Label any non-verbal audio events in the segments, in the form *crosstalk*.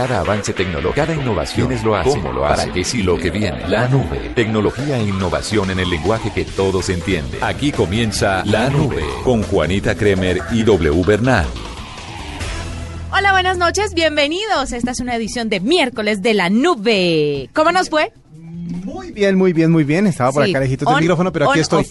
Cada avance tecnológico, cada innovación es lo hace, cómo lo hace, para qué sí lo que viene. La nube, tecnología e innovación en el lenguaje que todos entienden. Aquí comienza La Nube con Juanita Kremer y W Bernal. Hola, buenas noches, bienvenidos. Esta es una edición de miércoles de La Nube. ¿Cómo nos fue? Muy bien, muy bien, muy bien. Estaba por acá lejitos del micrófono, pero aquí estoy.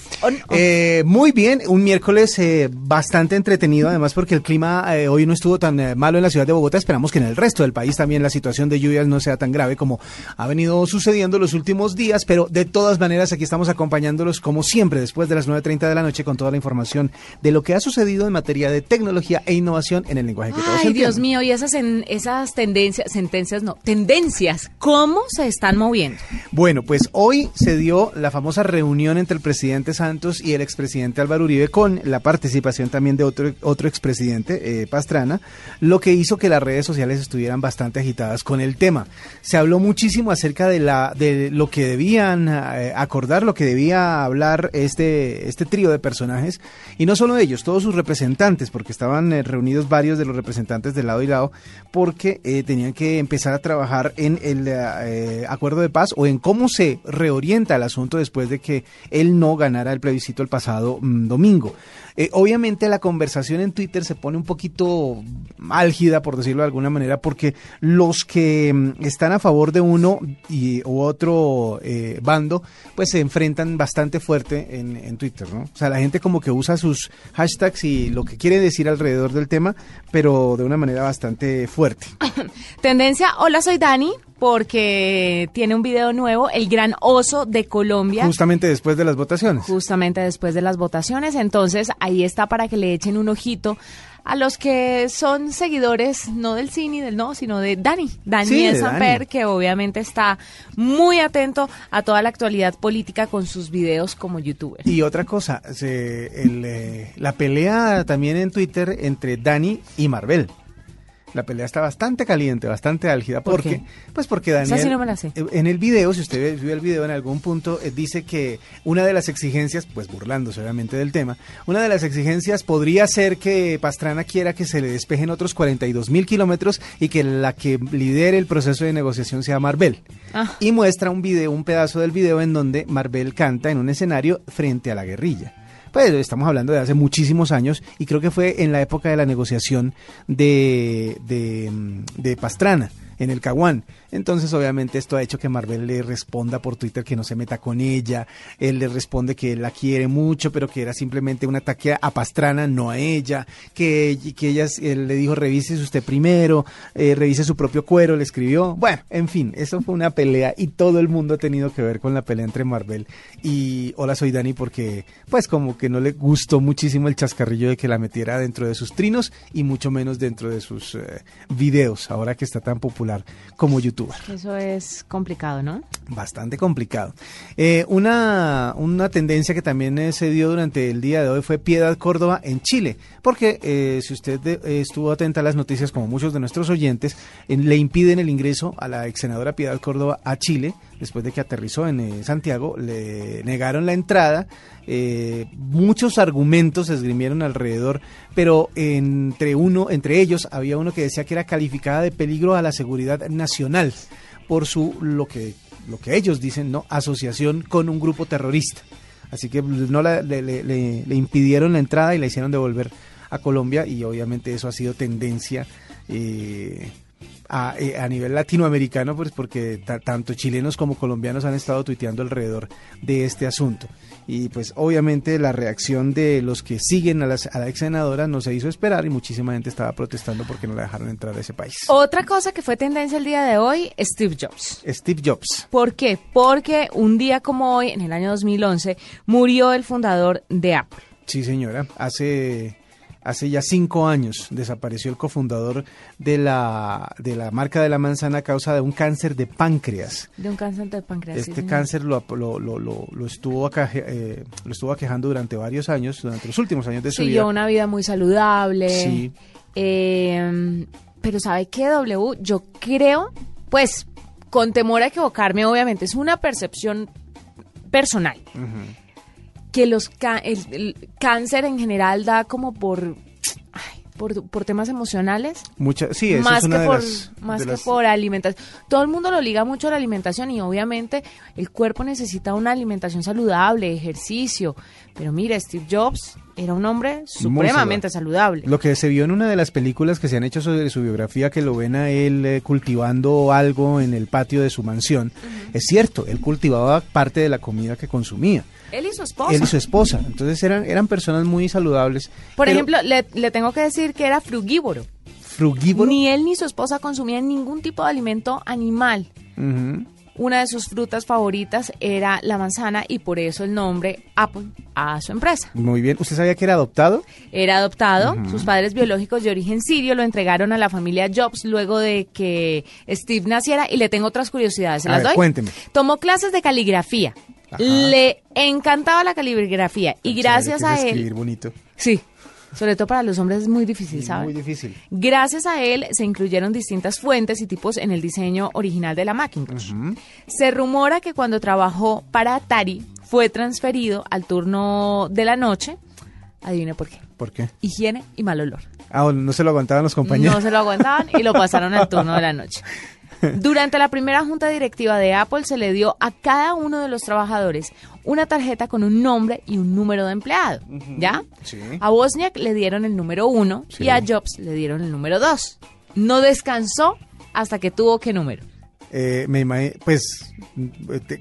Eh, muy bien, un miércoles eh, bastante entretenido, además porque el clima eh, hoy no estuvo tan malo en la ciudad de Bogotá. Esperamos que en el resto del país también la situación de lluvias no sea tan grave como ha venido sucediendo los últimos días, pero de todas maneras aquí estamos acompañándolos como siempre después de las 9.30 de la noche con toda la información de lo que ha sucedido en materia de tecnología e innovación en el lenguaje que todos Ay, Dios mío, y esas, en, esas tendencias, sentencias no, tendencias, ¿cómo se están moviendo? Bueno, pues hoy se dio la famosa reunión entre el presidente Santos y el expresidente Álvaro Uribe con la participación también de otro, otro expresidente, eh, Pastrana, lo que hizo que las redes sociales estuvieran bastante agitadas con el tema. Se habló muchísimo acerca de, la, de lo que debían eh, acordar, lo que debía hablar este, este trío de personajes, y no solo ellos, todos sus representantes, porque estaban eh, reunidos varios de los representantes de lado y lado, porque tenían que empezar a trabajar en el acuerdo de paz o en cómo se reorienta el asunto después de que él no ganara el plebiscito el pasado mm, domingo. Eh, obviamente la conversación en Twitter se pone un poquito álgida, por decirlo de alguna manera, porque los que mm, están a favor de uno y u otro eh, bando, pues se enfrentan bastante fuerte en, en, Twitter, ¿no? O sea, la gente como que usa sus hashtags y lo que quiere decir alrededor del tema, pero de una manera bastante fuerte. *laughs* Tendencia, hola, soy Dani porque tiene un video nuevo, El Gran Oso de Colombia. Justamente después de las votaciones. Justamente después de las votaciones. Entonces, ahí está para que le echen un ojito a los que son seguidores no del cine del no, sino de Dani, Daniel sí, que obviamente está muy atento a toda la actualidad política con sus videos como youtuber. Y otra cosa, eh, la pelea también en Twitter entre Dani y Marvel. La pelea está bastante caliente, bastante álgida. ¿Por porque, Pues porque Daniel. Eh, en el video, si usted vio el video en algún punto, eh, dice que una de las exigencias, pues burlándose obviamente del tema, una de las exigencias podría ser que Pastrana quiera que se le despejen otros 42 mil kilómetros y que la que lidere el proceso de negociación sea Marvel. Ah. Y muestra un video, un pedazo del video en donde Marvel canta en un escenario frente a la guerrilla. Pues estamos hablando de hace muchísimos años y creo que fue en la época de la negociación de, de, de Pastrana en el Caguán. Entonces, obviamente, esto ha hecho que Marvel le responda por Twitter que no se meta con ella. Él le responde que la quiere mucho, pero que era simplemente un ataque a Pastrana, no a ella. Que, que ella él le dijo, revise usted primero, eh, revise su propio cuero, le escribió. Bueno, en fin, eso fue una pelea y todo el mundo ha tenido que ver con la pelea entre Marvel y Hola, soy Dani, porque, pues, como que no le gustó muchísimo el chascarrillo de que la metiera dentro de sus trinos y mucho menos dentro de sus eh, videos, ahora que está tan popular como YouTube. Eso es complicado, ¿no? Bastante complicado. Eh, una, una tendencia que también eh, se dio durante el día de hoy fue Piedad Córdoba en Chile, porque eh, si usted estuvo atenta a las noticias, como muchos de nuestros oyentes, le impiden el ingreso a la ex senadora Piedad Córdoba a Chile después de que aterrizó en Santiago, le negaron la entrada. muchos argumentos se esgrimieron alrededor, pero entre uno, entre ellos, había uno que decía que era calificada de peligro a la seguridad nacional por su lo que lo que ellos dicen, ¿no? Asociación con un grupo terrorista. Así que no le, le, impidieron la entrada y la hicieron devolver a Colombia y obviamente eso ha sido tendencia eh, eh, a, nivel latinoamericano, pues porque tanto chilenos como colombianos han estado tuiteando alrededor de este asunto. Y pues obviamente la reacción de los que siguen a, la ex senadora no se hizo esperar y muchísima gente estaba protestando porque no la dejaron entrar a ese país. Otra cosa que fue tendencia el día de hoy, Steve Jobs. Steve Jobs. ¿Por qué? Porque un día como hoy, en el año 2011, murió el fundador de Apple. Sí, señora. Hace hace ya cinco años desapareció el cofundador de la, de la marca de la manzana a causa de un cáncer de páncreas. De un cáncer de páncreas. Este cáncer lo, lo, lo, lo, estuvo eh, lo estuvo aquejando durante varios años, durante los últimos años de su vida. Siguió una vida muy saludable. Sí. Eh, pero ¿sabe qué, W? Yo creo, pues, con temor a equivocarme, obviamente, es una percepción personal que los el, cáncer en general da como por por, por temas emocionales. Mucha, sí, más es que por, las, más que por alimentación. Todo el mundo lo liga mucho a la alimentación y obviamente el cuerpo necesita una alimentación saludable, ejercicio. Pero mira, Steve Jobs era un hombre supremamente saludable. Lo que se vio en una de las películas que se han hecho sobre su biografía, que lo ven a él eh, cultivando algo en el patio de su mansión, es cierto, él cultivaba parte de la comida que consumía. Él y su esposa. Él y su esposa. Entonces eran, eran personas muy saludables. Por ejemplo, le, tengo que decir que era frugívoro. ¿Frugívoro? Ni él ni su esposa consumían ningún tipo de alimento animal. Una de sus frutas favoritas era la manzana y por eso el nombre Apple a su empresa. Muy bien. ¿Usted sabía que era adoptado? Era adoptado. Sus padres biológicos de origen sirio lo entregaron a la familia Jobs luego de que Steve naciera y le tengo otras curiosidades. ¿Se las doy? Cuénteme. Tomó clases de caligrafía. Le encantaba la caligrafía y gracias a él. Escribir bonito. Sí. Sobre todo para los hombres es muy difícil, ¿sabes? Muy difícil. Gracias a él se incluyeron distintas fuentes y tipos en el diseño original de la Macintosh. Se rumora que cuando trabajó para Atari fue transferido al turno de la noche. Adivine por qué. ¿Por qué? Higiene y mal olor. Ah, no se lo aguantaban los compañeros. No se lo aguantaban y lo pasaron al turno de la noche. *laughs* Durante la primera junta directiva de Apple se le dio a cada uno de los trabajadores una tarjeta con un nombre y un número de empleado, ¿ya? A Wozniak le dieron el número uno y a Jobs le dieron el número dos. No descansó hasta que tuvo qué número. Eh, me pues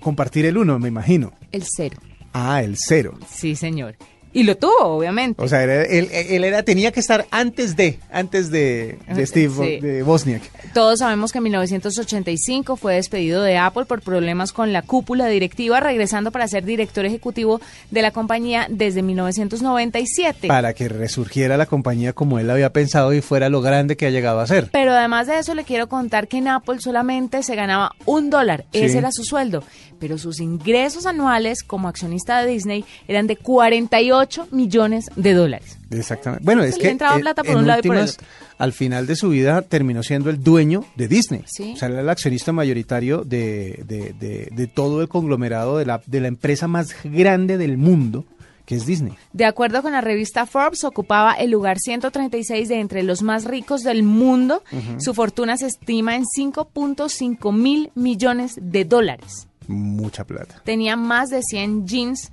compartir el uno, me imagino. El cero. Ah, el cero. Sí, señor. Y lo tuvo, obviamente. O sea, él, era, tenía que estar antes de, antes de, Steve de Bosniak. Todos sabemos que en 1985 fue despedido de Apple por problemas con la cúpula directiva, regresando para ser director ejecutivo de la compañía desde 1997. Para que resurgiera la compañía como él había pensado y fuera lo grande que ha llegado a ser. Pero además de eso, le quiero contar que en Apple solamente se ganaba un dólar. Ese era su sueldo. Pero sus ingresos anuales como accionista de Disney eran de 48 8 millones de dólares. Exactamente. Bueno, es que entraba plata por un lado y por el al final de su vida terminó siendo el dueño de Disney. O sea, era el accionista mayoritario de, de, de, todo el conglomerado de la, de la empresa más grande del mundo que es Disney. De acuerdo con la revista Forbes, ocupaba el lugar 136 de entre los más ricos del mundo. Su fortuna se estima en 5.5 mil millones de dólares. Mucha plata. Tenía más de 100 jeans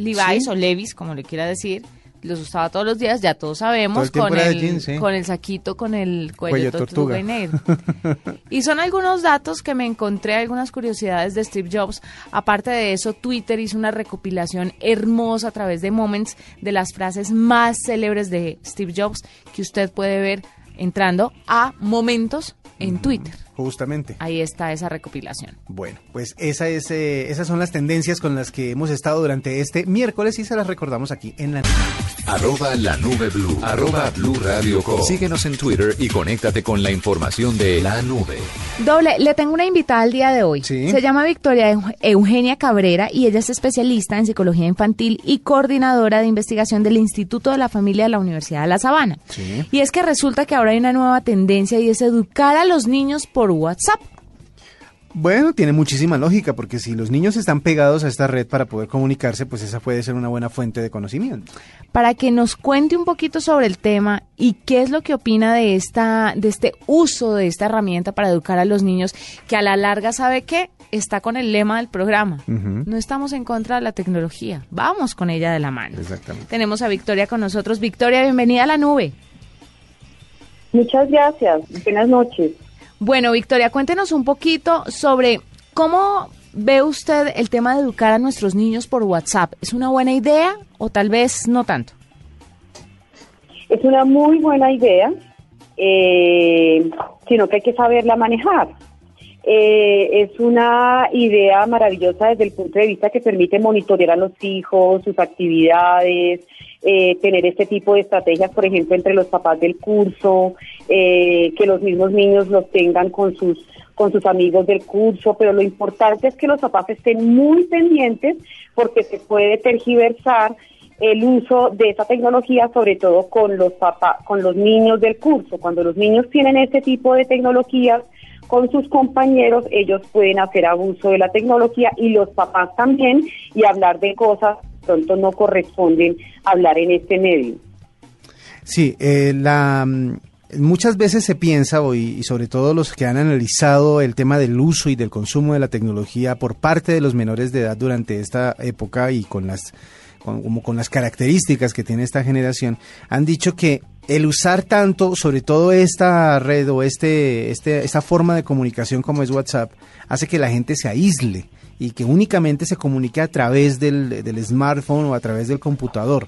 Levi's o Levis, como le quiera decir, los usaba todos los días, ya todos sabemos, con, el, con el saquito, con el cuello, tortuga. *laughs* y son algunos datos que me encontré, algunas curiosidades de Steve Jobs. Aparte de eso, Twitter hizo una recopilación hermosa a través de Moments de las frases más célebres de Steve Jobs que usted puede ver entrando a Momentos en Twitter. Justamente. Ahí está esa recopilación. Bueno, pues esa es, eh, esas son las tendencias con las que hemos estado durante este miércoles y se las recordamos aquí en la Arroba la nube blue. Arroba blue radio Síguenos en Twitter y conéctate con la información de la nube. Doble, le tengo una invitada al día de hoy. Se llama Victoria Eugenia Cabrera y ella es especialista en psicología infantil y coordinadora de investigación del Instituto de la Familia de la Universidad de La Sabana. Y es que resulta que ahora hay una nueva tendencia y es educar a los niños por WhatsApp. Bueno, tiene muchísima lógica, porque si los niños están pegados a esta red para poder comunicarse, pues esa puede ser una buena fuente de conocimiento. Para que nos cuente un poquito sobre el tema y qué es lo que opina de esta, de este uso de esta herramienta para educar a los niños, que a la larga sabe que está con el lema del programa. No estamos en contra de la tecnología, vamos con ella de la mano. Exactamente. Tenemos a Victoria con nosotros. Victoria, bienvenida a la nube. Muchas gracias. Buenas noches. Bueno, Victoria, cuéntenos un poquito sobre cómo ve usted el tema de educar a nuestros niños por WhatsApp. ¿Es una buena idea o tal vez no tanto? Es una muy buena idea, eh, sino que hay que saberla manejar. Eh, es una idea maravillosa desde el punto de vista que permite monitorear a los hijos, sus actividades, eh, tener este tipo de estrategias, por ejemplo, entre los papás del curso, eh, que los mismos niños los tengan con sus con sus amigos del curso, pero lo importante es que los papás estén muy pendientes porque se puede tergiversar el uso de esa tecnología, sobre todo con los papás, con los niños del curso. Cuando los niños tienen este tipo de tecnologías con sus compañeros, ellos pueden hacer abuso de la tecnología y los papás también y hablar de cosas pronto no corresponden hablar en este medio. Sí, eh, la, mm, muchas veces se piensa, hoy, y sobre todo los que han analizado el tema del uso y del consumo de la tecnología por parte de los menores de edad durante esta época y con las como con las características que tiene esta generación, han dicho que el usar tanto, sobre todo esta red o este, este, esta forma de comunicación como es WhatsApp, hace que la gente se aísle y que únicamente se comunique a través del, del smartphone o a través del computador.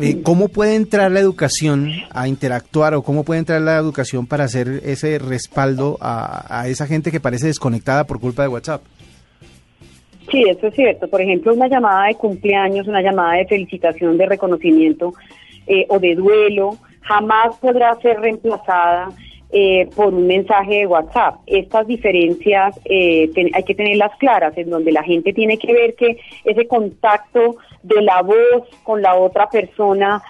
Eh, ¿Cómo puede entrar la educación a interactuar o cómo puede entrar la educación para hacer ese respaldo a, a esa gente que parece desconectada por culpa de WhatsApp? Sí, eso es cierto. Por ejemplo, una llamada de cumpleaños, una llamada de felicitación, de reconocimiento eh, o de duelo, jamás podrá ser reemplazada eh, por un mensaje de WhatsApp. Estas diferencias eh, hay que tenerlas claras, en donde la gente tiene que ver que ese contacto de la voz con la otra persona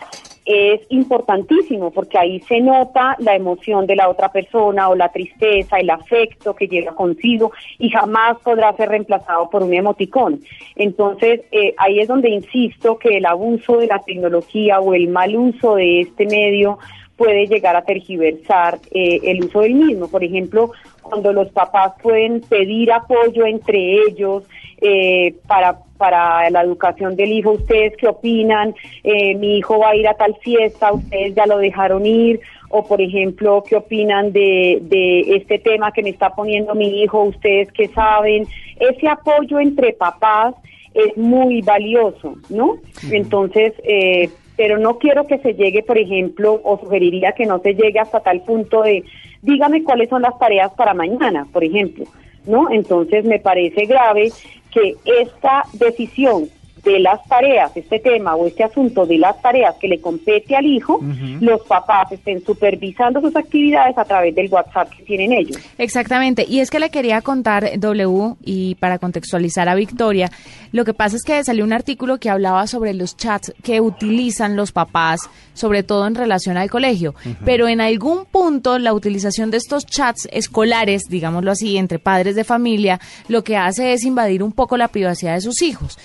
es importantísimo porque ahí se nota la emoción de la otra persona o la tristeza, el afecto que lleva consigo y jamás podrá ser reemplazado por un emoticón. Entonces, eh, ahí es donde insisto que el abuso de la tecnología o el mal uso de este medio puede llegar a tergiversar eh, el uso del mismo. Por ejemplo, cuando los papás pueden pedir apoyo entre ellos eh, para, para la educación del hijo, ¿ustedes qué opinan? Eh, mi hijo va a ir a tal fiesta, ustedes ya lo dejaron ir, o por ejemplo, ¿qué opinan de, de este tema que me está poniendo mi hijo? ¿Ustedes qué saben? Ese apoyo entre papás es muy valioso, ¿no? Entonces, eh, pero no quiero que se llegue, por ejemplo, o sugeriría que no se llegue hasta tal punto de, dígame cuáles son las tareas para mañana, por ejemplo, ¿no? Entonces me parece grave que esta decisión de las tareas, este tema o este asunto de las tareas que le compete al hijo, los papás estén supervisando sus actividades a través del WhatsApp que tienen ellos. Exactamente, y es que le quería contar, W, y para contextualizar a Victoria, lo que pasa es que salió un artículo que hablaba sobre los chats que utilizan los papás, sobre todo en relación al colegio, pero en algún punto la utilización de estos chats escolares, digámoslo así, entre padres de familia, lo que hace es invadir un poco la privacidad de sus hijos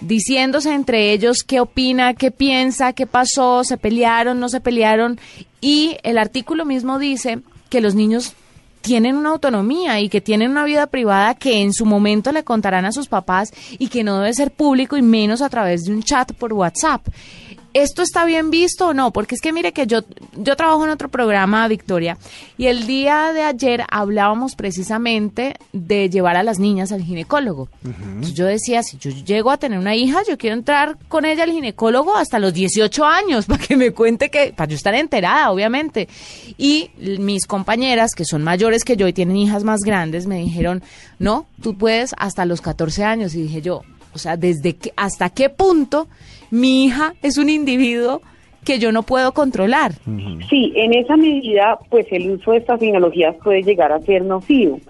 diciéndose entre ellos qué opina, qué piensa, qué pasó, se pelearon, no se pelearon. Y el artículo mismo dice que los niños tienen una autonomía y que tienen una vida privada que en su momento le contarán a sus papás y que no debe ser público y menos a través de un chat por WhatsApp. ¿Esto está bien visto o no? Porque es que mire que yo, yo trabajo en otro programa, Victoria, y el día de ayer hablábamos precisamente de llevar a las niñas al ginecólogo. yo decía, si yo llego a tener una hija, yo quiero entrar con ella al ginecólogo hasta los 18 años, *laughs* para que me cuente que, para yo estar enterada, obviamente. Y mis compañeras, que son mayores que yo y tienen hijas más grandes, me dijeron, no, tú puedes hasta los 14 años. Y dije yo, o sea, ¿desde qué, hasta qué punto mi hija es un individuo que yo no puedo controlar? Sí, en esa medida, pues el uso de estas tecnologías puede llegar a ser nocivo.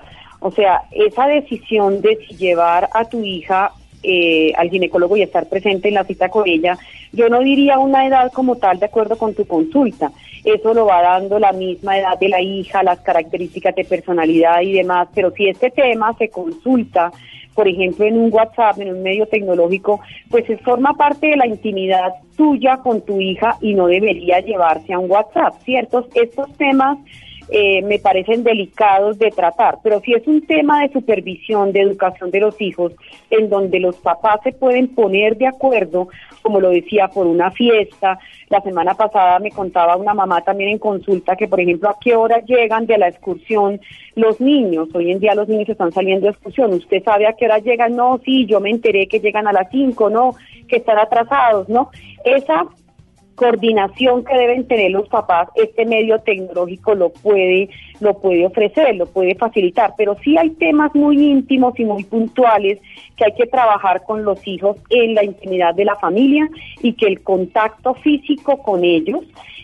O sea, esa decisión de llevar a tu hija eh, al ginecólogo y estar presente en la cita con ella, yo no diría una edad como tal de acuerdo con tu consulta. Eso lo va dando la misma edad de la hija, las características de personalidad y demás, pero si este tema se consulta por ejemplo, en un WhatsApp, en un medio tecnológico, pues forma parte de la intimidad tuya con tu hija y no debería llevarse a un WhatsApp, ¿cierto? Estos temas eh, me parecen delicados de tratar, pero si es un tema de supervisión, de educación de los hijos, en donde los papás se pueden poner de acuerdo, como lo decía, por una fiesta. La semana pasada me contaba una mamá también en consulta que, por ejemplo, a qué hora llegan de la excursión los niños. Hoy en día los niños están saliendo de excursión. ¿Usted sabe a qué hora llegan? No, sí, yo me enteré que llegan a las 5, no, que están atrasados, ¿no? Esa coordinación que deben tener los papás, este medio tecnológico lo puede, lo puede ofrecer, lo puede facilitar, pero sí hay temas muy íntimos y muy puntuales que hay que trabajar con los hijos en la intimidad de la familia y que el contacto físico con ellos,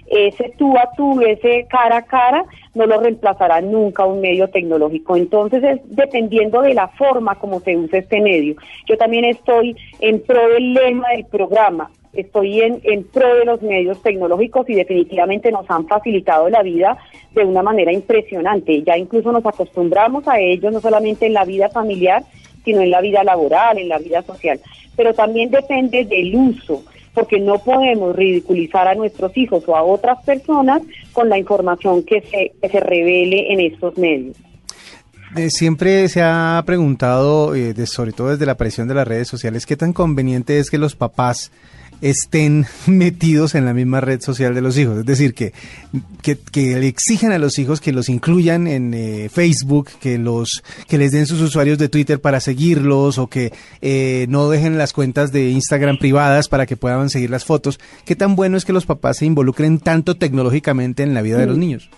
ese tú a tú, ese cara a cara, no lo reemplazará nunca un medio tecnológico. Entonces es dependiendo de la forma como se usa este medio. Yo también estoy en pro del lema del programa, estoy en, pro de los medios tecnológicos y definitivamente nos han facilitado la vida de una manera impresionante. Ya incluso nos acostumbramos a ellos, no solamente en la vida familiar, sino en la vida laboral, en la vida social. Pero también depende del uso. porque no podemos ridiculizar a nuestros hijos o a otras personas con la información que se, que se revele en estos medios. Siempre se ha preguntado, eh, sobre todo desde la aparición de las redes sociales, qué tan conveniente es que los papás estén *laughs* metidos en la misma red social de los hijos. Es decir, que, que, le exijan a los hijos que los incluyan en eh, Facebook, que, los, que les den sus usuarios de Twitter para seguirlos o que no dejen las cuentas de Instagram privadas para que puedan seguir las fotos. ¿Qué tan bueno es que los papás se involucren tanto tecnológicamente en la vida de los niños?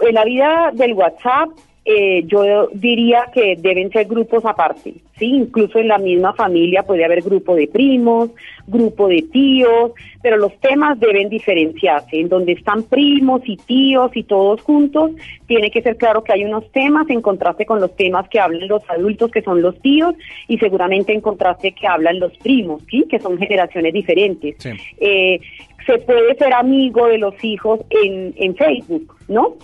En la vida del WhatsApp, eh, yo diría que deben ser grupos aparte, ¿sí? Incluso en la misma familia puede haber grupo de primos, grupo de tíos, pero los temas deben diferenciarse. En donde están primos y tíos y todos juntos, tiene que ser claro que hay unos temas en contraste con los temas que hablan los adultos, que son los tíos, y seguramente en contraste que hablan los primos, ¿sí? Que son generaciones diferentes. Eh, se puede ser amigo de los hijos en, en Facebook, ¿no?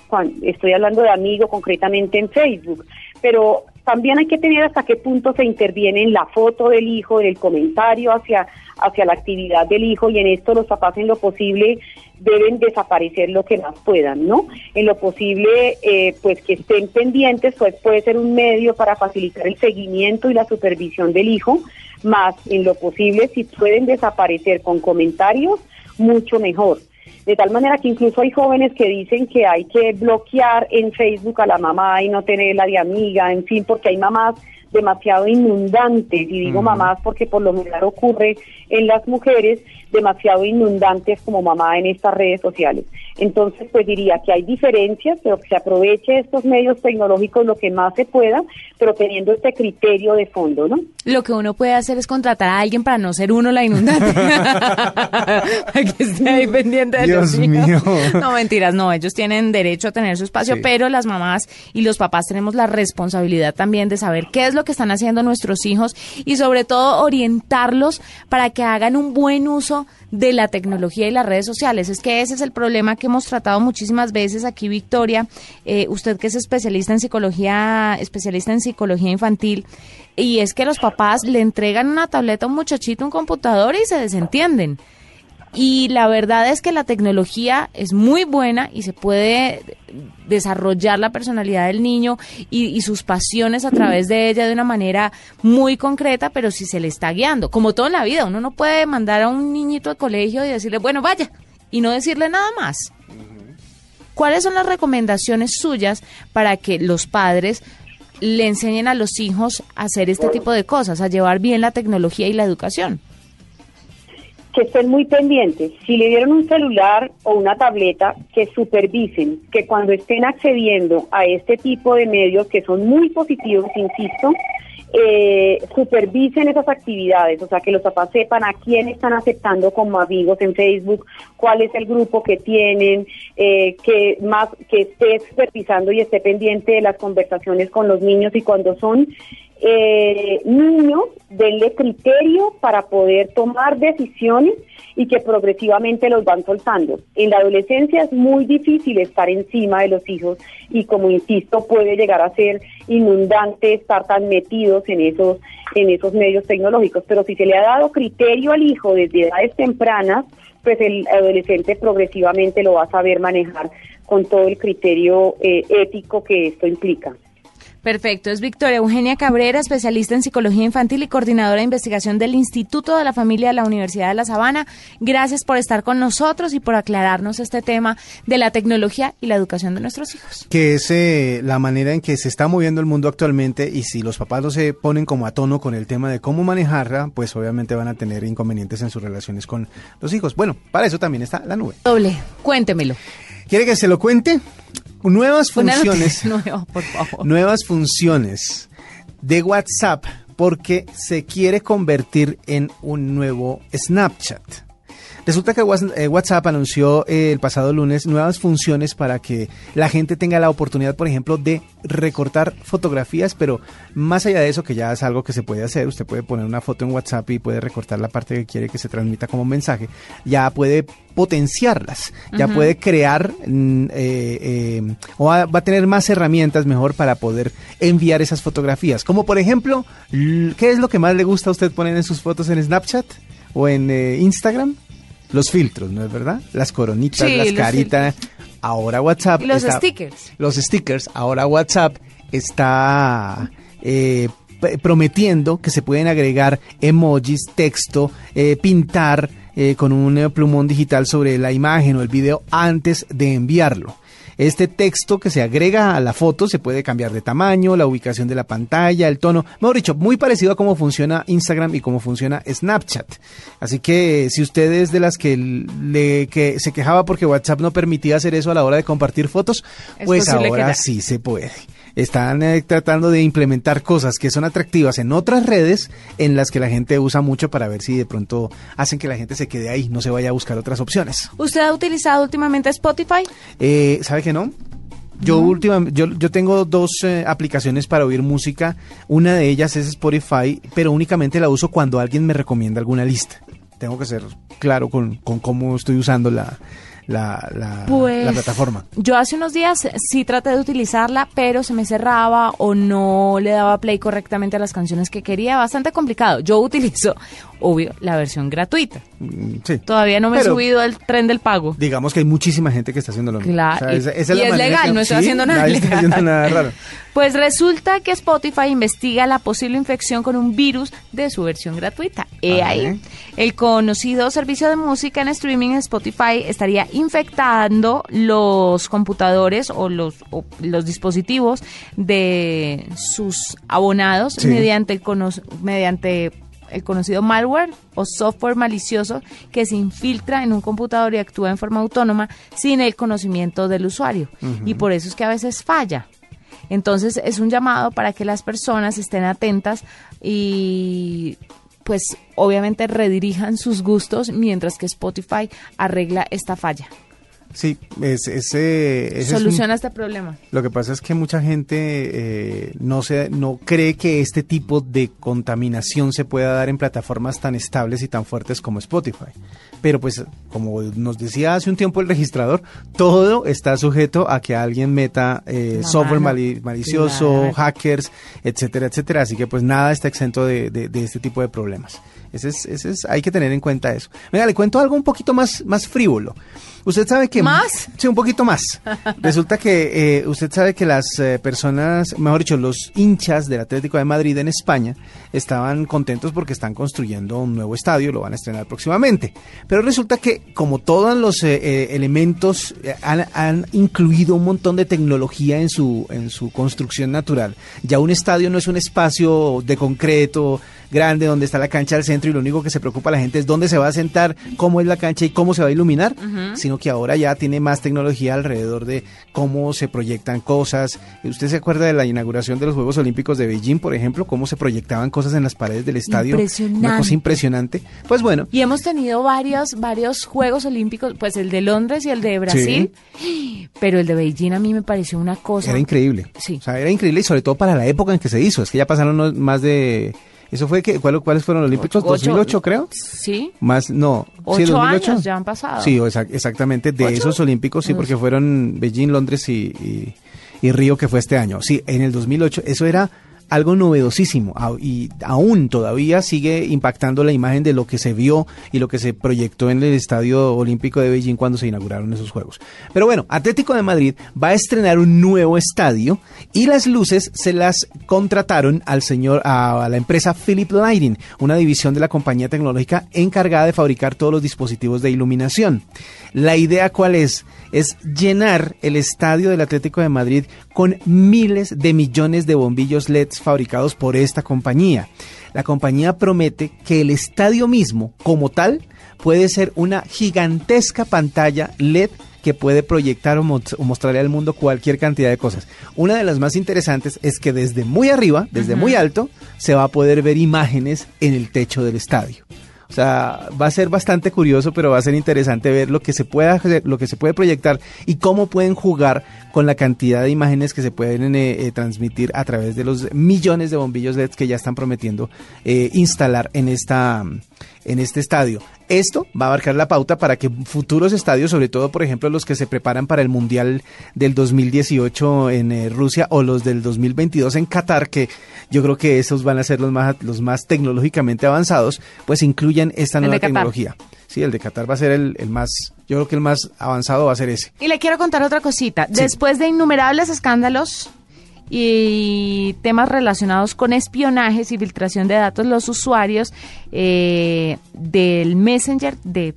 estoy hablando de amigo concretamente en Facebook, pero también hay que tener hasta qué punto se interviene en la foto del hijo, en el comentario hacia, hacia la actividad del hijo y en esto los papás en lo posible deben desaparecer lo que más puedan, ¿no? En lo posible, eh, pues que estén pendientes, pues puede ser un medio para facilitar el seguimiento y la supervisión del hijo, más en lo posible si pueden desaparecer con comentarios, mucho mejor. De tal manera que incluso hay jóvenes que dicen que hay que bloquear en Facebook a la mamá y no tenerla de amiga, en fin, porque hay mamás demasiado inundantes, y digo mamás porque por lo menos ocurre en las mujeres, demasiado inundantes como mamá en estas redes sociales. Entonces, pues diría que hay diferencias, pero que se aproveche estos medios tecnológicos lo que más se pueda, pero teniendo este criterio de fondo, ¿no? Lo que uno puede hacer es contratar a alguien para no ser uno la inundante. *laughs* para que esté ahí pendiente de Dios mío. No, mentiras, no, ellos tienen derecho a tener su espacio, pero las mamás y los papás tenemos la responsabilidad también de saber qué es lo que están haciendo nuestros hijos y sobre todo orientarlos para que hagan un buen uso de la tecnología y las redes sociales. Es que ese es el problema que hemos tratado muchísimas veces aquí, Victoria. Eh, usted que es especialista en psicología, especialista en psicología infantil, y es que los papás le entregan una tableta a un muchachito, un computador y se desentienden. Y la verdad es que la tecnología es muy buena y se puede desarrollar la personalidad del niño y, sus pasiones a través de ella de una manera muy concreta, pero si se le está guiando, como todo en la vida, uno no puede mandar a un niñito al colegio y decirle, bueno, vaya, y no decirle nada más. ¿Cuáles son las recomendaciones suyas para que los padres le enseñen a los hijos a hacer este tipo de cosas, a llevar bien la tecnología y la educación? Que estén muy pendientes. Si le dieron un celular o una tableta, que supervisen, que cuando estén accediendo a este tipo de medios que son muy positivos, insisto, eh, supervisen esas actividades, o sea, que los papás sepan a quién están aceptando como amigos en Facebook, cuál es el grupo que tienen, eh, que más que esté supervisando y esté pendiente de las conversaciones con los niños y cuando son eh, niños, denle criterio para poder tomar decisiones y que progresivamente los van soltando. En la adolescencia es muy difícil estar encima de los hijos y como insisto puede llegar a ser inundante estar tan metidos en esos en esos medios tecnológicos, pero si se le ha dado criterio al hijo desde edades tempranas, pues el adolescente progresivamente lo va a saber manejar con todo el criterio eh, ético que esto implica. Perfecto, es Victoria Eugenia Cabrera, especialista en psicología infantil y coordinadora de investigación del Instituto de la Familia de la Universidad de La Sabana. Gracias por estar con nosotros y por aclararnos este tema de la tecnología y la educación de nuestros hijos. Que es eh, la manera en que se está moviendo el mundo actualmente y si los papás no se ponen como a tono con el tema de cómo manejarla, pues obviamente van a tener inconvenientes en sus relaciones con los hijos. Bueno, para eso también está la nube. Doble, cuéntemelo. ¿Quiere que se lo cuente? Nuevas funciones. *laughs* Nuevas funciones de WhatsApp porque se quiere convertir en un nuevo Snapchat. Resulta que eh, WhatsApp anunció eh, el pasado lunes nuevas funciones para que la gente tenga la oportunidad, por ejemplo, de recortar fotografías, pero más allá de eso, que ya es algo que se puede hacer, usted puede poner una foto en WhatsApp y puede recortar la parte que quiere que se transmita como mensaje, ya puede potenciarlas, ya puede crear mm, eh, o va, a tener más herramientas mejor para poder enviar esas fotografías. Como por ejemplo, ¿qué es lo que más le gusta a usted poner en sus fotos en Snapchat? o en eh, Instagram, los filtros, ¿no es verdad? Las coronitas, las caritas. Ahora WhatsApp. los stickers. Los stickers. Ahora WhatsApp está eh, prometiendo que se pueden agregar emojis, texto, eh, pintar con un plumón digital sobre la imagen o el video antes de enviarlo. Este texto que se agrega a la foto se puede cambiar de tamaño, la ubicación de la pantalla, el tono. Mejor dicho, muy parecido a cómo funciona Instagram y cómo funciona Snapchat. Así que si usted es de las que, le, que se quejaba porque WhatsApp no permitía hacer eso a la hora de compartir fotos, pues ahora sí se puede están eh, tratando de implementar cosas que son atractivas en otras redes en las que la gente usa mucho para ver si de pronto hacen que la gente se quede ahí, no se vaya a buscar otras opciones. ¿Usted ha utilizado últimamente Spotify? Eh, ¿Sabe que no? Yo, yo, yo tengo dos eh, aplicaciones para oír música. Una de ellas es Spotify, pero únicamente la uso cuando alguien me recomienda alguna lista. Tengo que ser claro con, con cómo estoy usando la, la, la, pues, plataforma? Yo hace unos días sí traté de utilizarla, pero se me cerraba o no le daba play correctamente a las canciones que quería. Bastante complicado. Yo utilizo, obvio, la versión gratuita. Mm, sí. Todavía no me he subido al tren del pago. Digamos que hay muchísima gente que está haciendo lo mismo. Claro. y, es, legal, no estoy haciendo nada, Está haciendo nada raro. *laughs* Pues resulta que Spotify investiga la posible infección con un virus de su versión gratuita. He ahí. El conocido servicio de música en streaming Spotify estaría infectando los computadores o los, los dispositivos de sus abonados mediante, el mediante el conocido malware o software malicioso que se infiltra en un computador y actúa en forma autónoma sin el conocimiento del usuario. Y por eso es que a veces falla. Entonces es un llamado para que las personas estén atentas y pues obviamente redirijan sus gustos mientras que Spotify arregla esta falla. Sí, es, ese, soluciona este problema. Lo que pasa es que mucha gente eh, no se, no cree que este tipo de contaminación se pueda dar en plataformas tan estables y tan fuertes como Spotify. Pero pues, como nos decía hace un tiempo el registrador, todo está sujeto a que alguien meta eh, software malicioso, hackers, etcétera, etcétera. Así que pues nada está exento de, de, este tipo de problemas. Ese es, ese es, hay que tener en cuenta eso. Venga, le cuento algo un poquito más, más frívolo. Usted sabe que... ¿Más? Sí, un poquito más. *laughs* Resulta que eh, usted sabe que las eh, personas, mejor dicho, los hinchas del Atlético de Madrid en España estaban contentos porque están construyendo un nuevo estadio, lo van a estrenar próximamente. Pero resulta que como todos los eh, elementos han, han, incluido un montón de tecnología en su, en su construcción natural, ya un estadio no es un espacio de concreto, grande donde está la cancha al centro y lo único que se preocupa a la gente es dónde se va a sentar, cómo es la cancha y cómo se va a iluminar, sino que ahora ya tiene más tecnología alrededor de cómo se proyectan cosas. ¿Usted se acuerda de la inauguración de los Juegos Olímpicos de Beijing, por ejemplo? ¿Cómo se proyectaban cosas en las paredes del estadio? Impresionante. Una cosa impresionante. Pues bueno. Y hemos tenido varios, varios Juegos Olímpicos, pues el de Londres y el de Brasil, pero el de Beijing a mí me pareció una cosa... Era increíble. Sí. O sea, era increíble y sobre todo para la época en que se hizo. Es que ya pasaron más de eso fue que, ¿cuáles fueron los Olímpicos? 2008 creo. Sí. Más, no. Ocho 2008? años ya han pasado. Sí, exactamente, de esos Olímpicos, sí, porque fueron Beijing, Londres y, y Río, que fue este año. Sí, en el 2008, eso era algo novedosísimo y aún todavía sigue impactando la imagen de lo que se vio y lo que se proyectó en el Estadio Olímpico de Beijing cuando se inauguraron esos Juegos. Pero bueno, Atlético de Madrid va a estrenar un nuevo estadio y las luces se las contrataron al señor a, la empresa Philip Lighting, una división de la compañía tecnológica encargada de fabricar todos los dispositivos de iluminación. La idea cuál es? Es llenar el estadio del Atlético de Madrid con miles de millones de bombillos Fabricados por esta compañía. La compañía promete que el estadio mismo, como tal, puede ser una gigantesca pantalla LED que puede proyectar o, mostrarle al mundo cualquier cantidad de cosas. Una de las más interesantes es que desde muy arriba, desde muy alto, se va a poder ver imágenes en el techo del estadio. O sea, va a ser bastante curioso, pero va a ser interesante ver lo que se puede hacer, lo que se puede proyectar y cómo pueden jugar con la cantidad de imágenes que se pueden eh, eh, transmitir a través de los millones de bombillos LED que ya están prometiendo eh, instalar en esta en este estadio. Esto va a marcar la pauta para que futuros estadios, sobre todo por ejemplo los que se preparan para el Mundial del 2018 en eh, Rusia o los del 2022 en Qatar, que yo creo que esos van a ser los más, los más tecnológicamente avanzados, pues incluyan esta nueva tecnología. Sí, el de Qatar va a ser el, más, yo creo que el más avanzado va a ser ese. Y le quiero contar otra cosita. Después de innumerables escándalos y temas relacionados con espionajes y filtración de datos, los usuarios eh, del Messenger de,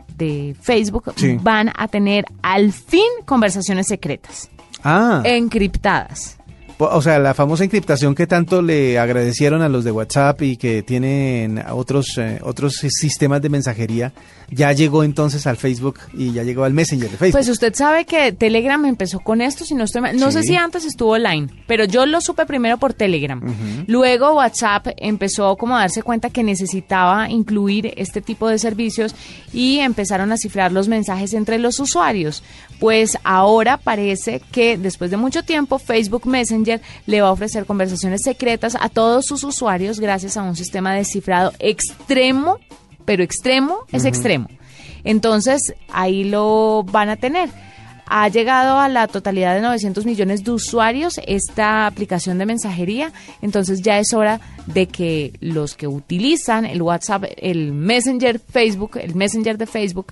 Facebook van a tener al fin conversaciones secretas. Ah. Encriptadas. O sea, la famosa encriptación que tanto le agradecieron a los de WhatsApp y que tienen otros, eh, otros sistemas de mensajería, ya llegó entonces al Facebook y ya llegó al Messenger de Facebook. Pues usted sabe que Telegram empezó con esto, si no estoy no sé si antes estuvo online, pero yo lo supe primero por Telegram. Luego WhatsApp empezó como a darse cuenta que necesitaba incluir este tipo de servicios y empezaron a cifrar los mensajes entre los usuarios. Pues ahora parece que después de mucho tiempo Facebook Messenger le va a ofrecer conversaciones secretas a todos sus usuarios gracias a un sistema de cifrado extremo, pero extremo es extremo. Entonces, ahí lo van a tener. Ha llegado a la totalidad de 900 millones de usuarios esta aplicación de mensajería, entonces ya es hora de que los que utilizan el WhatsApp, el Messenger Facebook, el Messenger de Facebook,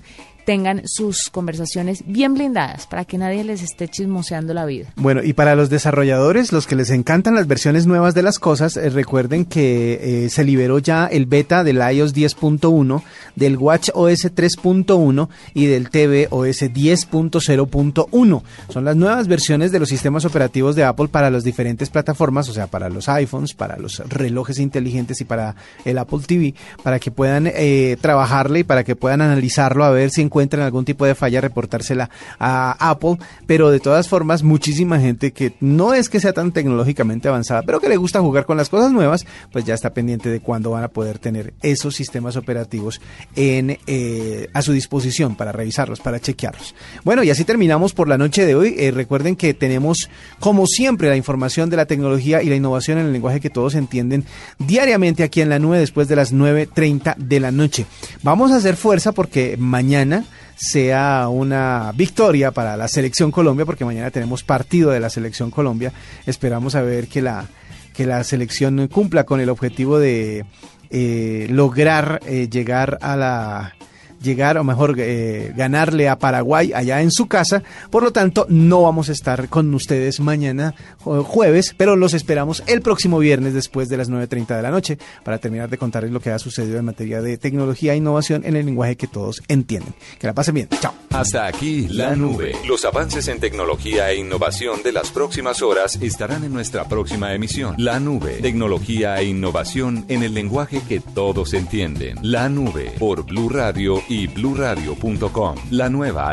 tengan sus conversaciones bien blindadas para que nadie les esté chismoseando la vida. Bueno, y para los desarrolladores, los que les encantan las versiones nuevas de las cosas, eh, recuerden que eh, se liberó ya el beta del iOS 10.1, del Watch OS 3.1 y del tvOS 10.0.1. Son las nuevas versiones de los sistemas operativos de Apple para las diferentes plataformas, o sea, para los iPhones, para los relojes inteligentes y para el Apple TV, para que puedan eh, trabajarle y para que puedan analizarlo a ver si encuentran encuentran algún tipo de falla, reportársela a Apple, pero de todas formas, muchísima gente que no es que sea tan tecnológicamente avanzada, pero que le gusta jugar con las cosas nuevas, pues ya está pendiente de cuándo van a poder tener esos sistemas operativos en, eh, a su disposición para revisarlos, para chequearlos. Bueno, y así terminamos por la noche de hoy. Eh, recuerden que tenemos, como siempre, la información de la tecnología y la innovación en el lenguaje que todos entienden diariamente aquí en la nube después de las 9.30 de la noche. Vamos a hacer fuerza porque mañana sea una victoria para la selección Colombia, porque mañana tenemos partido de la selección Colombia. Esperamos a ver que la, que la selección cumpla con el objetivo de eh, lograr eh, llegar a la llegar o mejor eh, ganarle a Paraguay allá en su casa. Por lo tanto, no vamos a estar con ustedes mañana jueves, pero los esperamos el próximo viernes después de las 9.30 de la noche para terminar de contarles lo que ha sucedido en materia de tecnología e innovación en el lenguaje que todos entienden. Que la pasen bien. Chao. Hasta aquí la nube. Los avances en tecnología e innovación de las próximas horas estarán en nuestra próxima emisión. La nube. Tecnología e innovación en el lenguaje que todos entienden. La nube por Blue Radio y bluradio.com. La nueva